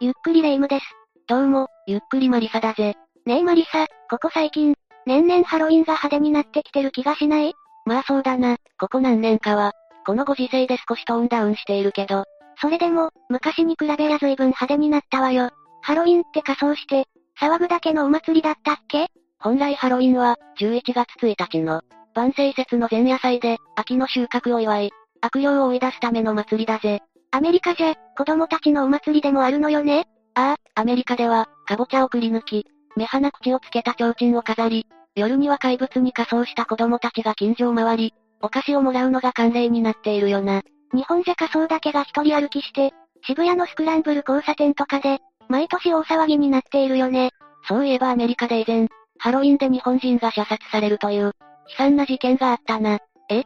ゆっくりレ夢ムです。どうも、ゆっくりマリサだぜ。ねえマリサ、ここ最近、年々ハロウィンが派手になってきてる気がしない？まあそうだな、ここ何年かは、このご時世で少しトーンダウンしているけど、それでも、昔に比べや随分派手になったわよ。ハロウィンって仮装して、騒ぐだけのお祭りだったっけ？本来ハロウィンは、11月1日の、万世節の前夜祭で、秋の収穫を祝い、悪霊を追い出すための祭りだぜ。アメリカじゃ、子供たちのお祭りでもあるのよね？ああ、アメリカでは、かぼちゃをくり抜き、目鼻口をつけた提灯を飾り、夜には怪物に仮装した子供たちが近所を回り、お菓子をもらうのが慣例になっているよな。日本じゃ仮装だけが一人歩きして、渋谷のスクランブル交差点とかで、毎年大騒ぎになっているよね。そういえばアメリカで以前、ハロウィンで日本人が射殺されるという、悲惨な事件があったな。え？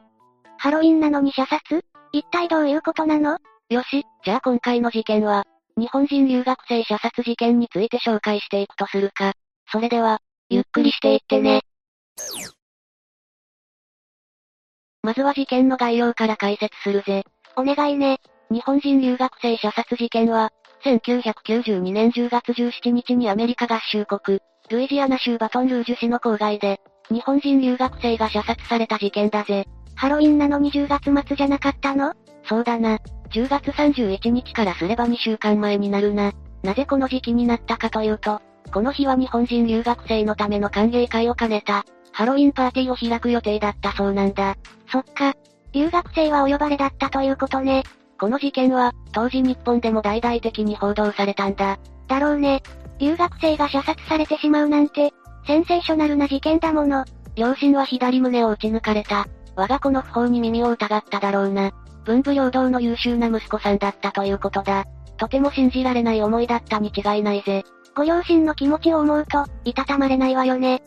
ハロウィンなのに射殺？一体どういうことなの？よし、じゃあ今回の事件は、日本人留学生射殺事件について紹介していくとするか。それでは、ゆっくりしていってね。まずは事件の概要から解説するぜ。お願いね。日本人留学生射殺事件は、1992年10月17日にアメリカ合衆国、ルイジアナ州バトンルージュ市の郊外で、日本人留学生が射殺された事件だぜ。ハロウィンなのに10月末じゃなかったの？そうだな。10月31日からすれば2週間前になるな。なぜこの時期になったかというと、この日は日本人留学生のための歓迎会を兼ねた、ハロウィンパーティーを開く予定だったそうなんだ。そっか。留学生はお呼ばれだったということね。この事件は、当時日本でも大々的に報道されたんだ。だろうね。留学生が射殺されてしまうなんて、センセーショナルな事件だもの。両親は左胸を撃ち抜かれた。我が子の不法に耳を疑っただろうな。文武両道の優秀な息子さんだったということだ。とても信じられない思いだったに違いないぜ。ご両親の気持ちを思うと、いたたまれないわよね。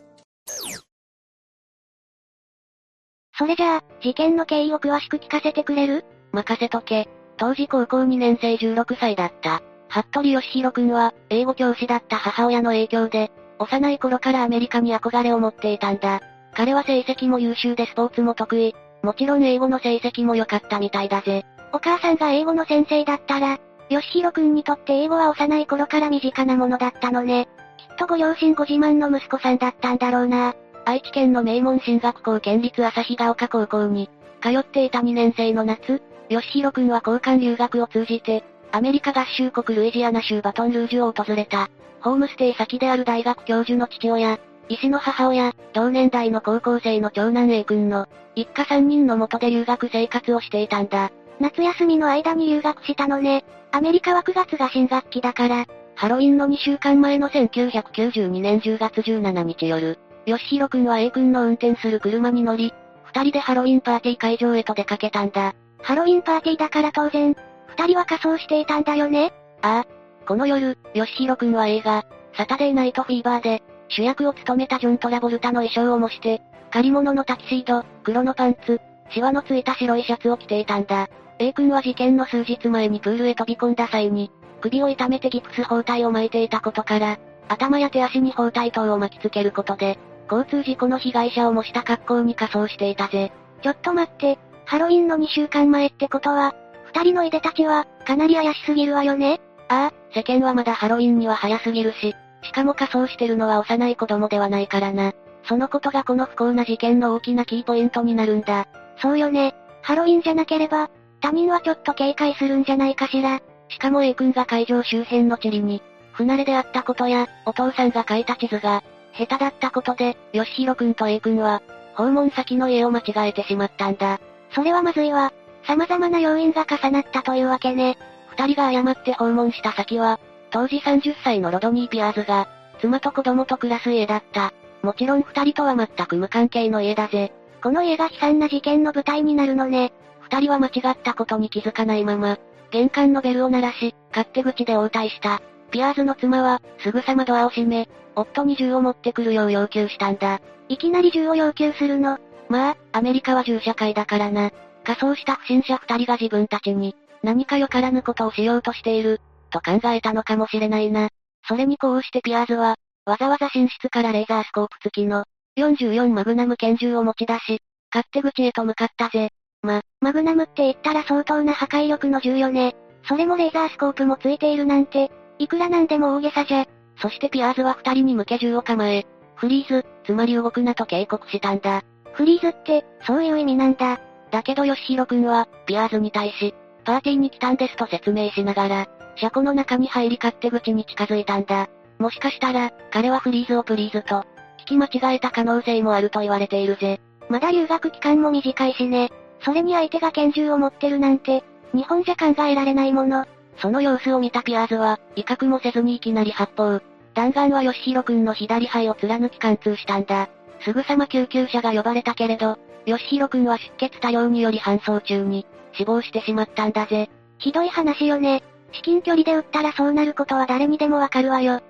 それじゃあ、事件の経緯を詳しく聞かせてくれる？任せとけ。当時高校2年生16歳だった。服部義弘くんは、英語教師だった母親の影響で、幼い頃からアメリカに憧れを持っていたんだ。彼は成績も優秀でスポーツも得意。もちろん英語の成績も良かったみたいだぜ。お母さんが英語の先生だったら、吉弘くんにとって英語は幼い頃から身近なものだったのね。きっとご両親ご自慢の息子さんだったんだろうな。愛知県の名門進学校県立旭ヶ丘高校に、通っていた2年生の夏、吉弘くんは交換留学を通じて、アメリカ合衆国ルイジアナ州バトンルージュを訪れた。ホームステイ先である大学教授の父親、医師の母親、同年代の高校生の長男 A 君の、一家3人の下で留学生活をしていたんだ。夏休みの間に留学したのね。アメリカは9月が新学期だから。ハロウィンの2週間前の1992年10月17日夜、吉弘くんは A 君の運転する車に乗り、二人でハロウィンパーティー会場へと出かけたんだ。ハロウィンパーティーだから当然、二人は仮装していたんだよねああ。この夜、吉弘くんは映画、サタデーナイトフィーバーで、主役を務めたジョン・トラボルタの衣装を模して、借り物のタキシード、黒のパンツ、シワのついた白いシャツを着ていたんだ。A 君は事件の数日前にプールへ飛び込んだ際に、首を痛めてギプス包帯を巻いていたことから、頭や手足に包帯等を巻きつけることで、交通事故の被害者を模した格好に仮装していたぜ。ちょっと待って、ハロウィンの2週間前ってことは、二人のいでたちは、かなり怪しすぎるわよね？ああ、世間はまだハロウィンには早すぎるし、しかも仮装してるのは幼い子供ではないからな。そのことがこの不幸な事件の大きなキーポイントになるんだ。そうよね。ハロウィンじゃなければ、他人はちょっと警戒するんじゃないかしら。しかも A 君が会場周辺の地理に、不慣れであったことや、お父さんが書いた地図が、下手だったことで、吉弘くんと A 君は、訪問先の家を間違えてしまったんだ。それはまずいわ。様々な要因が重なったというわけね。二人が誤って訪問した先は、当時30歳のロドニー・ピアーズが、妻と子供と暮らす家だった。もちろん二人とは全く無関係の家だぜ。この家が悲惨な事件の舞台になるのね。二人は間違ったことに気づかないまま、玄関のベルを鳴らし、勝手口で応対した。ピアーズの妻は、すぐさまドアを閉め、夫に銃を持ってくるよう要求したんだ。いきなり銃を要求するの。まあ、アメリカは銃社会だからな。仮装した不審者二人が自分たちに、何かよからぬことをしようとしている、と考えたのかもしれないな。それにこうしてピアーズは、わざわざ寝室からレーザースコープ付きの、44マグナム拳銃を持ち出し、勝手口へと向かったぜ。ま、マグナムって言ったら相当な破壊力の銃よね。それもレーザースコープもついているなんて、いくらなんでも大げさじゃ。そしてピアーズは二人に向け銃を構え、フリーズ、つまり動くなと警告したんだ。フリーズって、そういう意味なんだ。だけどヨシヒロ君は、ピアーズに対し、パーティーに来たんですと説明しながら、車庫の中に入り勝手口に近づいたんだ。もしかしたら、彼はフリーズをプリーズと、聞き間違えた可能性もあると言われているぜ。まだ留学期間も短いしね。それに相手が拳銃を持ってるなんて、日本じゃ考えられないもの。その様子を見たピアーズは、威嚇もせずにいきなり発砲。弾丸は吉弘くんの左肺を貫き貫通したんだ。すぐさま救急車が呼ばれたけれど、吉弘くんは出血多量により搬送中に、死亡してしまったんだぜ。ひどい話よね。至近距離で撃ったらそうなることは誰にでもわかるわよ。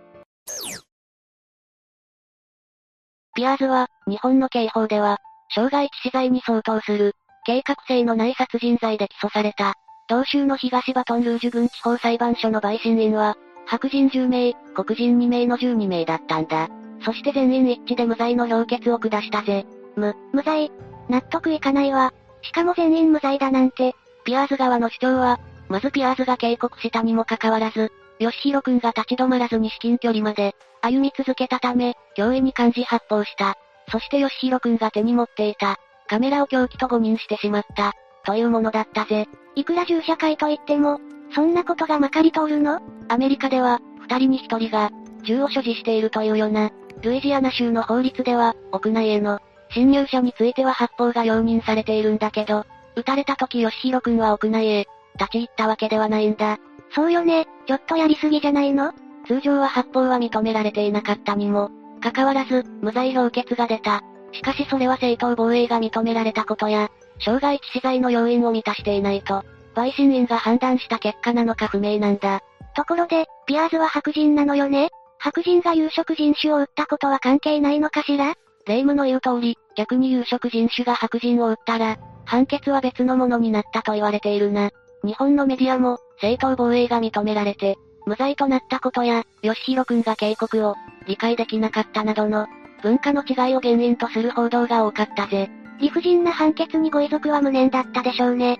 ピアーズは、日本の刑法では、傷害致死罪に相当する、計画性のない殺人罪で起訴された。同州の東バトンルージュ郡地方裁判所の陪審員は、白人10名、黒人2名の12名だったんだ。そして全員一致で無罪の評決を下したぜ。無、無罪。納得いかないわ。しかも全員無罪だなんて。ピアーズ側の主張は、まずピアーズが警告したにもかかわらず、ヨシヒロ君が立ち止まらずに至近距離まで、歩み続けたため、脅威に感じ発砲した。そしてヨシヒロ君が手に持っていた、カメラを凶器と誤認してしまった、というものだったぜ。いくら銃社会といっても、そんなことがまかり通るの？アメリカでは、二人に一人が、銃を所持しているというような、ルイジアナ州の法律では、屋内への、侵入者については発砲が容認されているんだけど、撃たれた時吉弘くんは屋内へ、立ち入ったわけではないんだ。そうよね、ちょっとやりすぎじゃないの？通常は発砲は認められていなかったにも、かかわらず、無罪評決が出た。しかしそれは正当防衛が認められたことや、傷害致死罪の要因を満たしていないと、陪審員が判断した結果なのか不明なんだ。ところで、ピアーズは白人なのよね？白人が有色人種を撃ったことは関係ないのかしら？霊夢の言う通り、逆に有色人種が白人を撃ったら、判決は別のものになったと言われているな。日本のメディアも、正当防衛が認められて、無罪となったことや、吉弘くんが警告を、理解できなかったなどの、文化の違いを原因とする報道が多かったぜ。理不尽な判決にご遺族は無念だったでしょうね。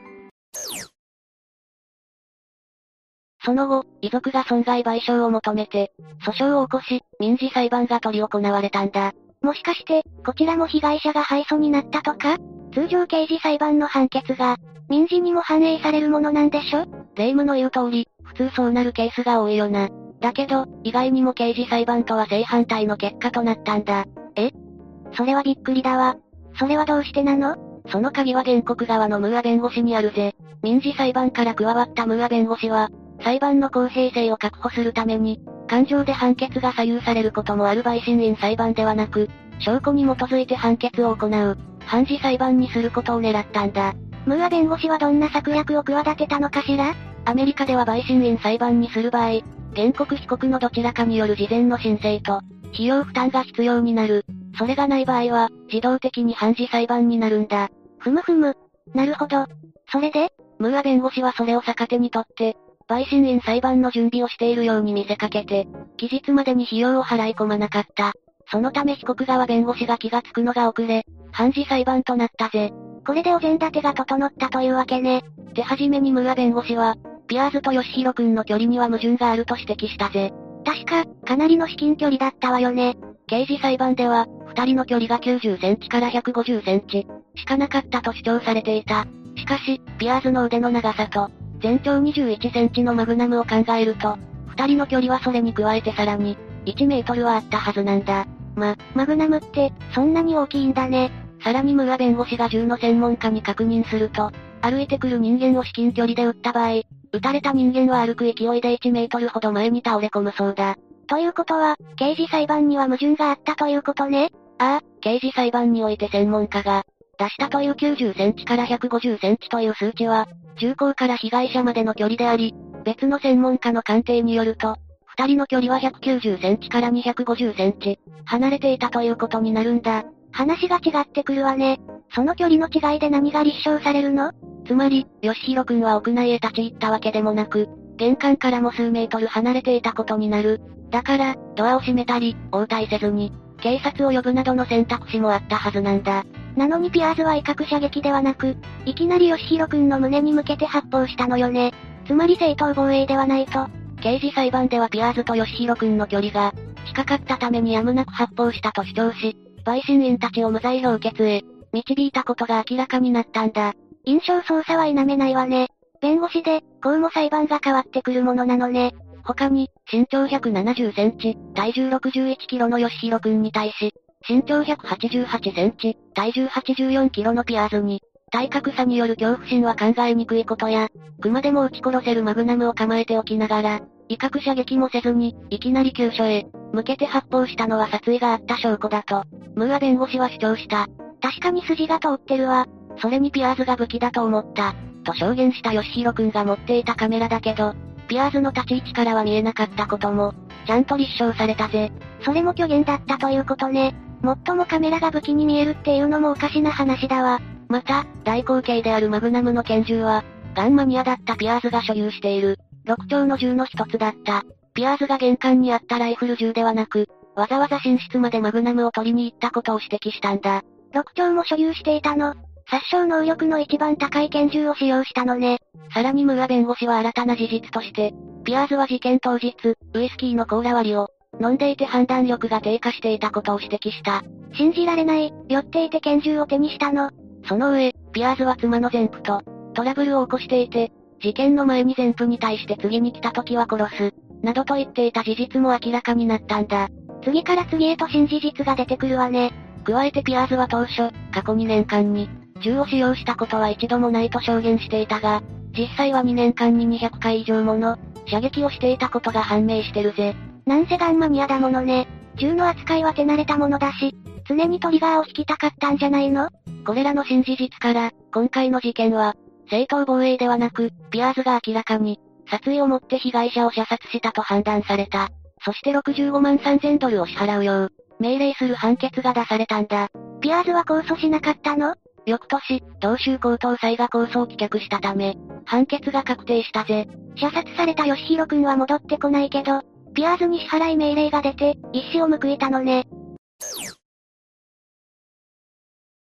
その後、遺族が損害賠償を求めて、訴訟を起こし、民事裁判が取り行われたんだ。もしかして、こちらも被害者が敗訴になったとか？通常刑事裁判の判決が、民事にも反映されるものなんでしょ？霊夢の言う通り、普通そうなるケースが多いよな。だけど、意外にも刑事裁判とは正反対の結果となったんだ。え？それはびっくりだわ。それはどうしてなの？その鍵は原告側のムーア弁護士にあるぜ。民事裁判から加わったムーア弁護士は、裁判の公平性を確保するために、感情で判決が左右されることもある陪審員裁判ではなく、証拠に基づいて判決を行う、判事裁判にすることを狙ったんだ。ムーア弁護士はどんな策略を企てたのかしら？アメリカでは陪審員裁判にする場合、原告被告のどちらかによる事前の申請と、費用負担が必要になる。それがない場合は、自動的に判事裁判になるんだ。ふむふむ。なるほど。それで？ムーア弁護士はそれを逆手にとって、陪審員裁判の準備をしているように見せかけて、期日までに費用を払い込まなかった。そのため被告側弁護士が気がつくのが遅れ、判事裁判となったぜ。これでお膳立てが整ったというわけね。手始めにムーア弁護士は、ピアーズとヨシヒロ君の距離には矛盾があると指摘したぜ。確か、かなりの至近距離だったわよね。刑事裁判では、二人の距離が90センチから150センチしかなかったと主張されていた。しかし、ピアーズの腕の長さと、全長21センチのマグナムを考えると、二人の距離はそれに加えてさらに、1メートルはあったはずなんだ。ま、マグナムって、そんなに大きいんだね。さらにムーア弁護士が銃の専門家に確認すると、歩いてくる人間を至近距離で撃った場合、撃たれた人間は歩く勢いで1メートルほど前に倒れ込むそうだ。ということは、刑事裁判には矛盾があったということねああ、刑事裁判において専門家が、出したという90センチから150センチという数値は、銃口から被害者までの距離であり、別の専門家の鑑定によると、二人の距離は190センチから250センチ、離れていたということになるんだ。話が違ってくるわね。その距離の違いで何が立証されるの？つまり、吉弘くんは屋内へ立ち入ったわけでもなく、玄関からも数メートル離れていたことになる。だから、ドアを閉めたり、応対せずに、警察を呼ぶなどの選択肢もあったはずなんだ。なのにピアーズは威嚇射撃ではなく、いきなり吉弘くんの胸に向けて発砲したのよね。つまり正当防衛ではないと、刑事裁判ではピアーズと吉弘くんの距離が、近かったためにやむなく発砲したと主張し、陪審員たちを無罪評決へ、導いたことが明らかになったんだ。印象操作は否めないわね。弁護士で、こうも裁判が変わってくるものなのね。他に、身長170センチ、体重61キロの吉弘くんに対し、身長188センチ、体重84キロのピアーズに、体格差による恐怖心は考えにくいことや、熊でも撃ち殺せるマグナムを構えておきながら、威嚇射撃もせずに、いきなり急所へ、向けて発砲したのは殺意があった証拠だと、ムーア弁護士は主張した。確かに筋が通ってるわ。それにピアーズが武器だと思った、と証言した吉弘くんが持っていたカメラだけど、ピアーズの立ち位置からは見えなかったことも、ちゃんと立証されたぜ。それも虚言だったということね。もっともカメラが武器に見えるっていうのもおかしな話だわ。また、大口径であるマグナムの拳銃は、ガンマニアだったピアーズが所有している、6丁の銃の一つだった。ピアーズが玄関にあったライフル銃ではなく、わざわざ寝室までマグナムを取りに行ったことを指摘したんだ。6丁も所有していたの。殺傷能力の一番高い拳銃を使用したのね。さらにムーア弁護士は新たな事実として、ピアーズは事件当日、ウイスキーのコーラ割りを、飲んでいて判断力が低下していたことを指摘した。信じられない、酔っていて拳銃を手にしたの。その上、ピアーズは妻の前夫と、トラブルを起こしていて、事件の前に前夫に対して次に来た時は殺す、などと言っていた事実も明らかになったんだ。次から次へと新事実が出てくるわね。加えてピアーズは当初、過去2年間に、銃を使用したことは一度もないと証言していたが、実際は2年間に200回以上もの、射撃をしていたことが判明してるぜ。なんせガンマニアだものね。銃の扱いは手慣れたものだし、常にトリガーを引きたかったんじゃないの？これらの新事実から、今回の事件は、正当防衛ではなく、ピアーズが明らかに、殺意を持って被害者を射殺したと判断された。そして65万3000ドルを支払うよう、命令する判決が出されたんだ。ピアーズは控訴しなかったの？翌年、同州高等裁が控訴を棄却したため、判決が確定したぜ。射殺された吉弘くんは戻ってこないけど、ピアーズに支払い命令が出て、一死を報いたのね。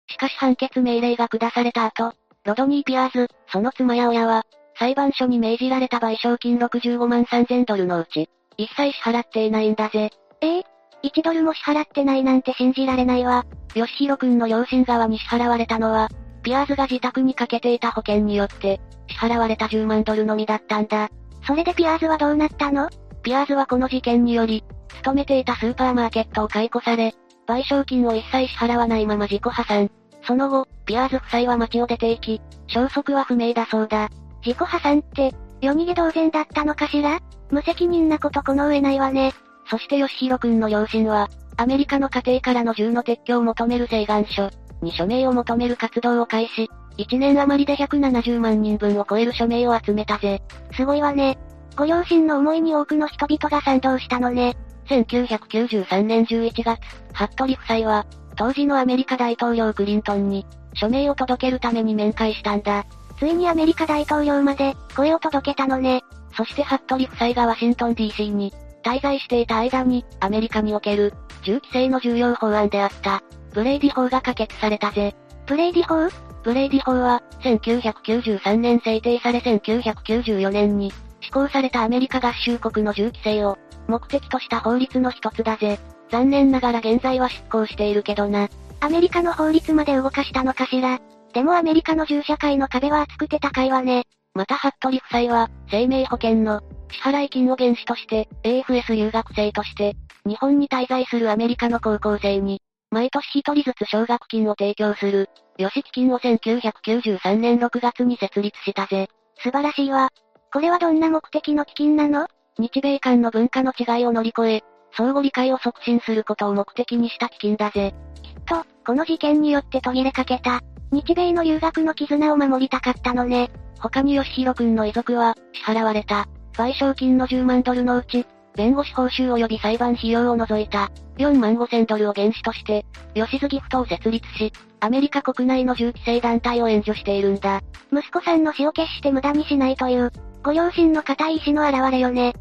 しかし判決命令が下された後、ロドニー・ピアーズ、その妻や親は、裁判所に命じられた賠償金65万3000ドルのうち、一切支払っていないんだぜ。え？えー、1ドルも支払ってないなんて信じられないわ。吉弘くんの両親側に支払われたのは、ピアーズが自宅にかけていた保険によって、支払われた10万ドルのみだったんだ。それでピアーズはどうなったの？ピアーズはこの事件により、勤めていたスーパーマーケットを解雇され、賠償金を一切支払わないまま自己破産。その後、ピアーズ夫妻は街を出て行き、消息は不明だそうだ。自己破産って、夜逃げ同然だったのかしら？無責任なことこの上ないわね。そして吉弘くんの両親は、アメリカの家庭からの銃の撤去を求める請願書に署名を求める活動を開始。1年余りで170万人分を超える署名を集めたぜ。すごいわね。ご両親の思いに多くの人々が賛同したのね。1993年11月、服部夫妻は、当時のアメリカ大統領クリントンに、署名を届けるために面会したんだ。ついにアメリカ大統領まで、声を届けたのね。そして服部夫妻がワシントン DC に、滞在していた間に、アメリカにおける、銃規制の重要法案であった、ブレイディ法が可決されたぜ。ブレイディ法？ブレイディ法は、1993年制定され1994年に、施行されたアメリカ合衆国の銃規制を、目的とした法律の一つだぜ。残念ながら現在は執行しているけどな。アメリカの法律まで動かしたのかしら？でもアメリカの銃社会の壁は厚くて高いわね。また服部夫妻は、生命保険の、支払金を原資として、AFS 留学生として、日本に滞在するアメリカの高校生に、毎年一人ずつ奨学金を提供する、予支基金を1993年6月に設立したぜ。素晴らしいわ。これはどんな目的の基金なの？日米間の文化の違いを乗り越え、相互理解を促進することを目的にした基金だぜ。きっと、この事件によって途切れかけた、日米の留学の絆を守りたかったのね。他に吉弘くんの遺族は、支払われた、賠償金の10万ドルのうち、弁護士報酬及び裁判費用を除いた、4万5千ドルを原資として、吉津ギフトを設立し、アメリカ国内の銃規制団体を援助しているんだ。息子さんの死を決して無駄にしないという、ご両親の固い意志の表れよね。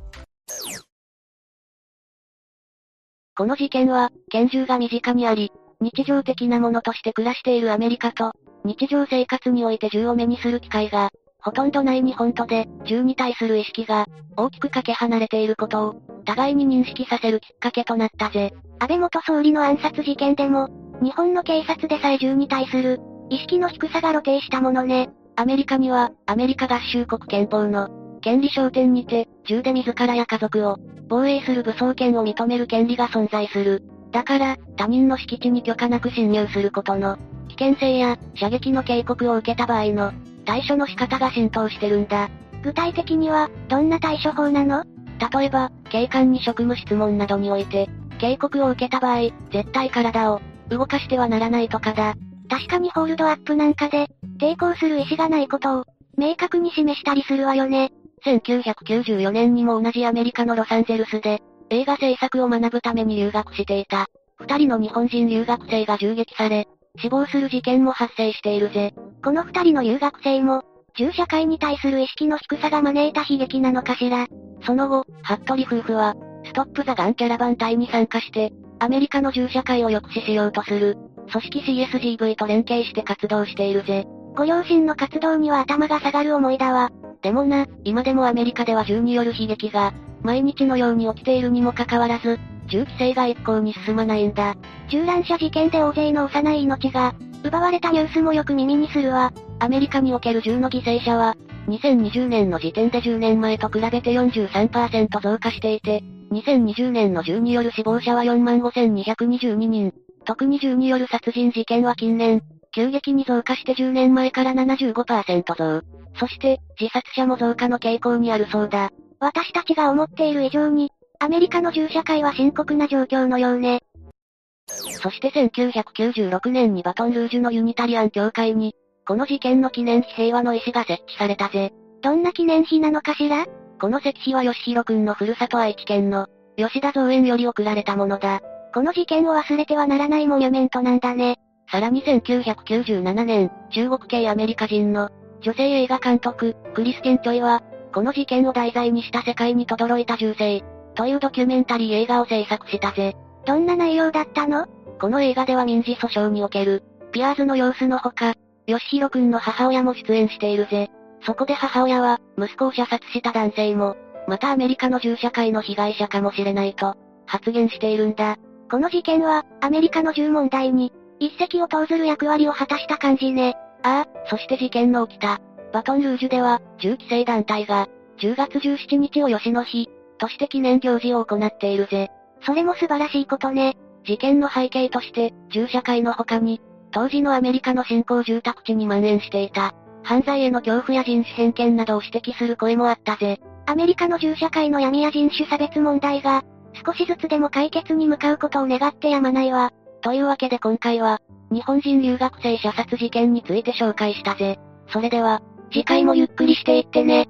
この事件は、拳銃が身近にあり、日常的なものとして暮らしているアメリカと、日常生活において銃を目にする機会が、ほとんどない日本とで、銃に対する意識が、大きくかけ離れていることを、互いに認識させるきっかけとなったぜ。安倍元総理の暗殺事件でも、日本の警察でさえ銃に対する、意識の低さが露呈したものね。アメリカには、アメリカ合衆国憲法の、権利焦点にて、銃で自らや家族を、防衛する武装権を認める権利が存在する。だから、他人の敷地に許可なく侵入することの、危険性や、射撃の警告を受けた場合の、対処の仕方が浸透してるんだ。具体的には、どんな対処法なの？例えば、警官に職務質問などにおいて、警告を受けた場合、絶対体を、動かしてはならないとかだ。確かにホールドアップなんかで、抵抗する意思がないことを、明確に示したりするわよね。1994年にも同じアメリカのロサンゼルスで、映画制作を学ぶために留学していた。二人の日本人留学生が銃撃され、死亡する事件も発生しているぜ。この二人の留学生も、銃社会に対する意識の低さが招いた悲劇なのかしら。その後、服部夫婦は、ストップザガンキャラバン隊に参加して、アメリカの銃社会を抑止しようとする、組織 CSGV と連携して活動しているぜ。ご両親の活動には頭が下がる思いだわ。でもな、今でもアメリカでは銃による悲劇が、毎日のように起きているにもかかわらず、銃規制が一向に進まないんだ。銃乱射事件で大勢の幼い命が、奪われたニュースもよく耳にするわ。アメリカにおける銃の犠牲者は、2020年の時点で10年前と比べて43%増加していて、2020年の銃による死亡者は45,222人。特に銃による殺人事件は近年、急激に増加して10年前から75%増。そして、自殺者も増加の傾向にあるそうだ。私たちが思っている以上に、アメリカの銃社会は深刻な状況のようね。そして1996年にバトンルージュのユニタリアン教会に、この事件の記念碑平和の石が設置されたぜ。どんな記念碑なのかしら？この石碑は吉弘くんのふるさと愛知県の、吉田造園より送られたものだ。この事件を忘れてはならないモニュメントなんだね。さらに1997年、中国系アメリカ人の、女性映画監督、クリスティン・チョイは、この事件を題材にした世界に轟いた銃声、というドキュメンタリー映画を制作したぜ。どんな内容だったの？この映画では民事訴訟における、ピアーズの様子のほか、吉弘くんの母親も出演しているぜ。そこで母親は、息子を射殺した男性も、またアメリカの銃社会の被害者かもしれないと、発言しているんだ。この事件は、アメリカの銃問題に、一石を投ずる役割を果たした感じね。ああ、そして事件の起きた、バトンルージュでは、銃規制団体が、10月17日を吉の日、として記念行事を行っているぜ。それも素晴らしいことね。事件の背景として、銃社会の他に、当時のアメリカの新興住宅地に蔓延していた、犯罪への恐怖や人種偏見などを指摘する声もあったぜ。アメリカの銃社会の闇や人種差別問題が、少しずつでも解決に向かうことを願ってやまないわ。というわけで今回は、日本人留学生射殺事件について紹介したぜ。それでは、次回もゆっくりしていってね。